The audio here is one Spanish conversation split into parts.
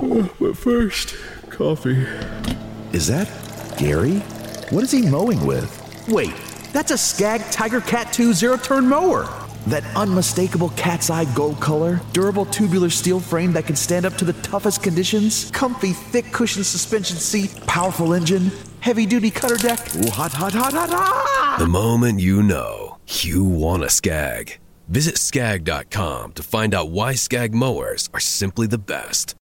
Uh, but first, coffee. Is that Gary? What is he mowing with? Wait, that's a Skag Tiger Cat 2 zero turn mower. That unmistakable cat's eye gold color, durable tubular steel frame that can stand up to the toughest conditions, comfy thick cushion suspension seat, powerful engine, heavy duty cutter deck. Ooh, hot, hot, hot, hot, hot! The moment you know, you want a Skag. Visit skag.com to find out why Skag mowers are simply the best.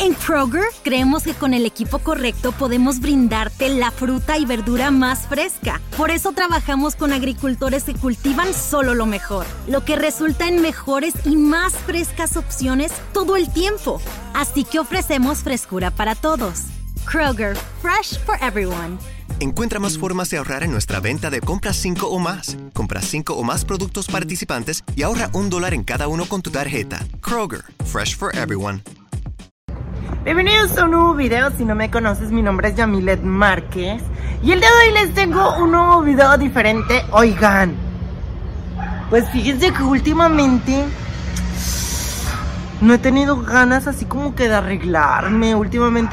En Kroger creemos que con el equipo correcto podemos brindarte la fruta y verdura más fresca. Por eso trabajamos con agricultores que cultivan solo lo mejor, lo que resulta en mejores y más frescas opciones todo el tiempo. Así que ofrecemos frescura para todos. Kroger, fresh for everyone. Encuentra más formas de ahorrar en nuestra venta de compras 5 o más. Compra 5 o más productos participantes y ahorra un dólar en cada uno con tu tarjeta. Kroger, fresh for everyone. Bienvenidos a un nuevo video, si no me conoces mi nombre es Yamilet Márquez Y el día de hoy les tengo un nuevo video diferente Oigan Pues fíjense que últimamente no he tenido ganas así como que de arreglarme últimamente.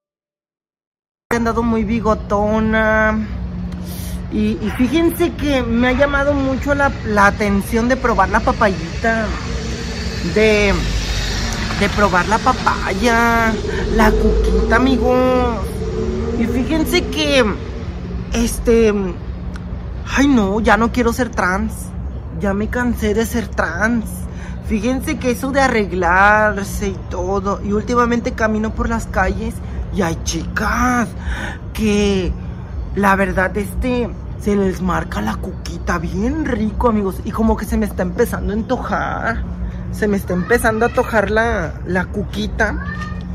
He andado muy bigotona. Y, y fíjense que me ha llamado mucho la, la atención de probar la papayita. De, de probar la papaya. La cuquita, amigos. Y fíjense que. Este. Ay, no, ya no quiero ser trans. Ya me cansé de ser trans. Fíjense que eso de arreglarse y todo. Y últimamente camino por las calles y hay chicas que la verdad este se les marca la cuquita bien rico, amigos. Y como que se me está empezando a antojar. Se me está empezando a tojar la, la cuquita.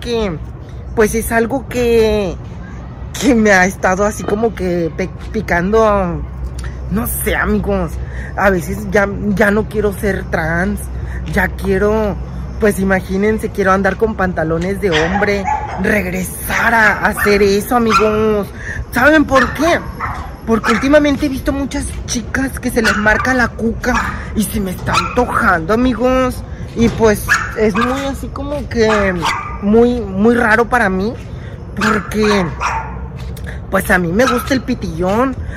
que pues es algo que que me ha estado así como que picando no sé amigos. A veces ya, ya no quiero ser trans ya quiero pues imagínense quiero andar con pantalones de hombre regresar a hacer eso amigos. Saben por qué porque últimamente he visto muchas chicas que se les marca la cuca y se me está antojando amigos. Y pues es muy así como que muy, muy raro para mí. Porque pues a mí me gusta el pitillón.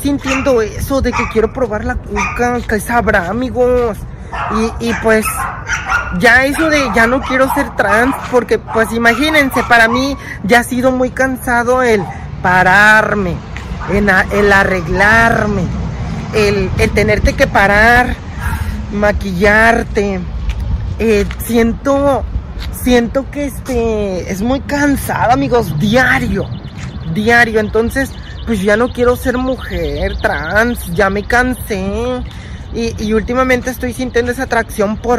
sintiendo eso de que quiero probar la cuca, que sabrá, amigos. Y, y, pues ya eso de ya no quiero ser trans, porque pues imagínense, para mí ya ha sido muy cansado el pararme, el, arreglarme, el, el, tenerte que parar, maquillarte. Eh, siento, siento que este es muy cansado, amigos, diario, diario. Entonces, pues ya no quiero ser mujer trans, ya me cansé. Y, últimamente estoy sintiendo esa atracción por...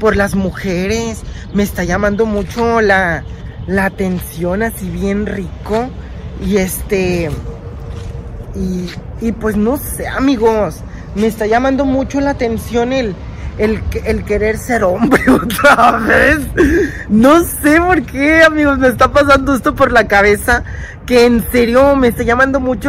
por las mujeres. Me está llamando mucho la, la atención así bien rico. Y este... Y, y pues no sé, amigos. Me está llamando mucho la atención el, el, el, querer ser hombre otra vez. No sé por qué, amigos, me está pasando esto por la cabeza. Que en serio me está llamando mucho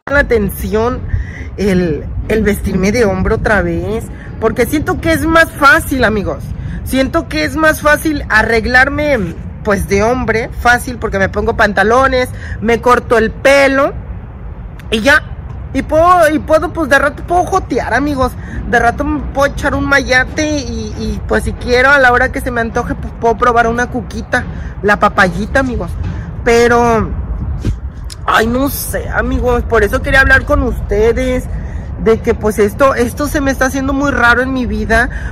la atención el, el vestirme de hombro otra vez. Porque siento que es más fácil, amigos. Siento que es más fácil arreglarme pues de hombre, fácil porque me pongo pantalones, me corto el pelo y ya. Y puedo, y puedo, pues de rato puedo jotear, amigos. De rato me puedo echar un mayate y, y, pues si quiero, a la hora que se me antoje, pues puedo probar una cuquita, la papayita, amigos. Pero Ay, no sé, amigos, por eso quería hablar con ustedes de que pues esto, esto se me está haciendo muy raro en mi vida.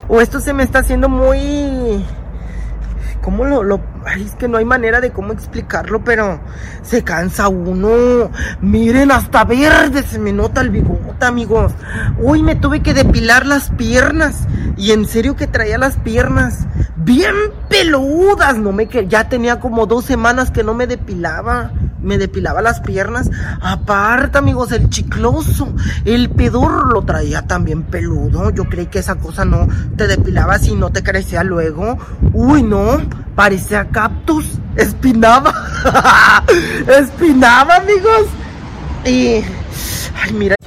O esto se me está haciendo muy... ¿Cómo lo, lo... Ay, es que no hay manera de cómo explicarlo, pero se cansa uno. Miren, hasta verde se me nota el bigote, amigos. Uy, me tuve que depilar las piernas. Y en serio que traía las piernas bien peludas. No me ya tenía como dos semanas que no me depilaba. Me depilaba las piernas. Aparte, amigos, el chicloso, el pedor lo traía también peludo. Yo creí que esa cosa no te depilaba si no te crecía luego. Uy, no, parecía cactus, espinaba. espinaba, amigos. Y... Ay, mira.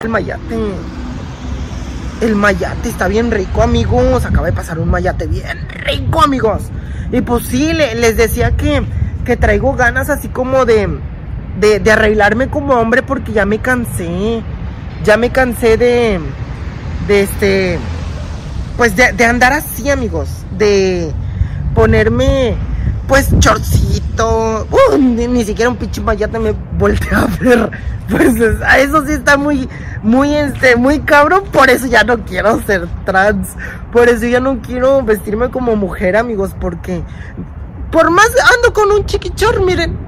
El mayate. El mayate está bien rico, amigos. Acaba de pasar un mayate bien rico, amigos. Y pues sí, le- les decía que, que traigo ganas así como de, de, arreglarme como hombre porque ya me cansé. Ya me cansé de, de este, pues de, de andar así, amigos. De ponerme, pues, chorcito. Uh, ni, siquiera un pinche mayate me volteé a ver. Pues es- a eso sí está muy, muy, este, muy cabrón. Por eso ya no quiero ser trans. Por eso ya no quiero vestirme como mujer, amigos. Porque por más ando con un chiquichor, miren.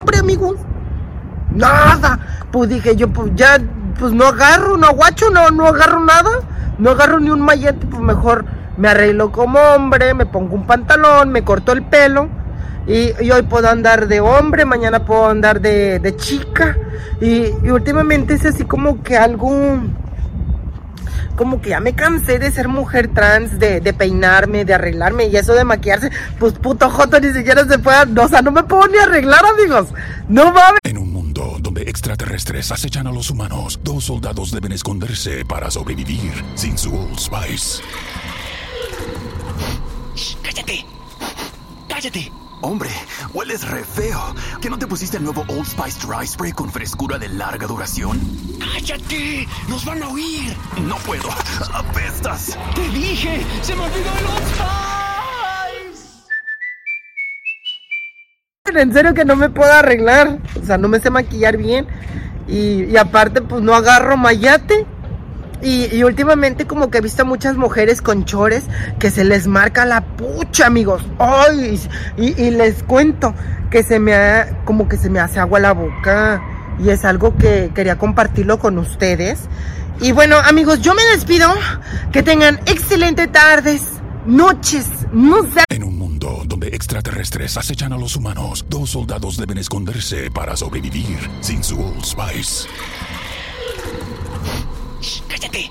hombre, amigos. Nada. Pues dije yo, pues ya, pues no agarro, no aguacho, no, no agarro nada. No agarro ni un mallete, pues mejor me arreglo como hombre, me pongo un pantalón, me corto el pelo. Y, hoy puedo andar de hombre, mañana puedo andar de, de chica. Y, y últimamente es así como que algo como que ya me cansé de ser mujer trans, de, de peinarme, de arreglarme y eso de maquillarse, pues puto joto ni siquiera se puede, o sea, no me puedo ni arreglar, amigos. No mames. En un mundo donde extraterrestres acechan a los humanos, dos soldados deben esconderse para sobrevivir sin su Old Spice. ¡Cállate! ¡Cállate! Hombre, hueles re feo. ¿Que no te pusiste el nuevo Old Spice Dry Spray con frescura de larga duración? ¡Cállate! ¡Nos van a oír! No puedo. ¡Apestas! ¡Te dije! ¡Se me olvidó el Old Spice! En serio que no me puedo arreglar, o sea, no me sé maquillar bien y, y aparte pues no agarro mayate. Y, últimamente como que he visto muchas mujeres con chores que se les marca la pucha, amigos. Ay, y, les cuento que se me ha, como que se me hace agua la boca. Y es algo que quería compartirlo con ustedes. Y bueno, amigos, yo me despido. Que tengan excelentes tardes, noches, no sé. En un mundo donde extraterrestres acechan a los humanos, dos soldados deben esconderse para sobrevivir sin su Old Spice. ¡Cállate!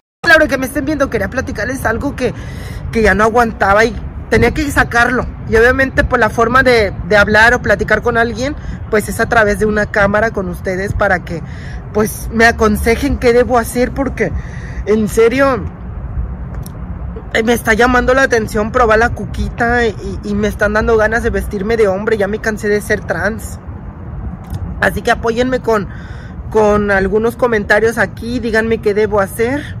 Claro que me estén viendo, quería platicarles algo que, que ya no aguantaba y tenía que sacarlo. Y obviamente por la forma de, de, hablar o platicar con alguien, pues es a través de una cámara con ustedes para que pues me aconsejen qué debo hacer porque en serio eh, me está llamando la atención probar la cuquita y, y me están dando ganas de vestirme de hombre, ya me cansé de ser trans. Así que apóyenme con, con algunos comentarios aquí, díganme qué debo hacer.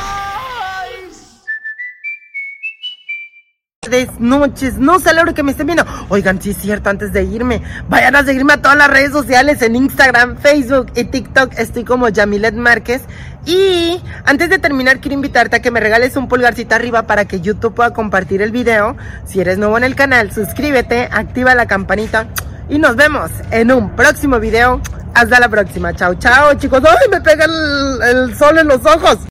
Noches, no sé la hora que me estén viendo. Oigan, sí es cierto, antes de irme, vayan a seguirme a todas las redes sociales en Instagram, Facebook y TikTok. Estoy como Yamilet Márquez. Y antes de terminar, quiero invitarte a que me regales un pulgarcito arriba para que YouTube pueda compartir el video. Si eres nuevo en el canal, suscríbete, activa la campanita. Y nos vemos en un próximo video. Hasta la próxima. Chao, chao, chicos. ¡Ay, me pega el sol en los ojos!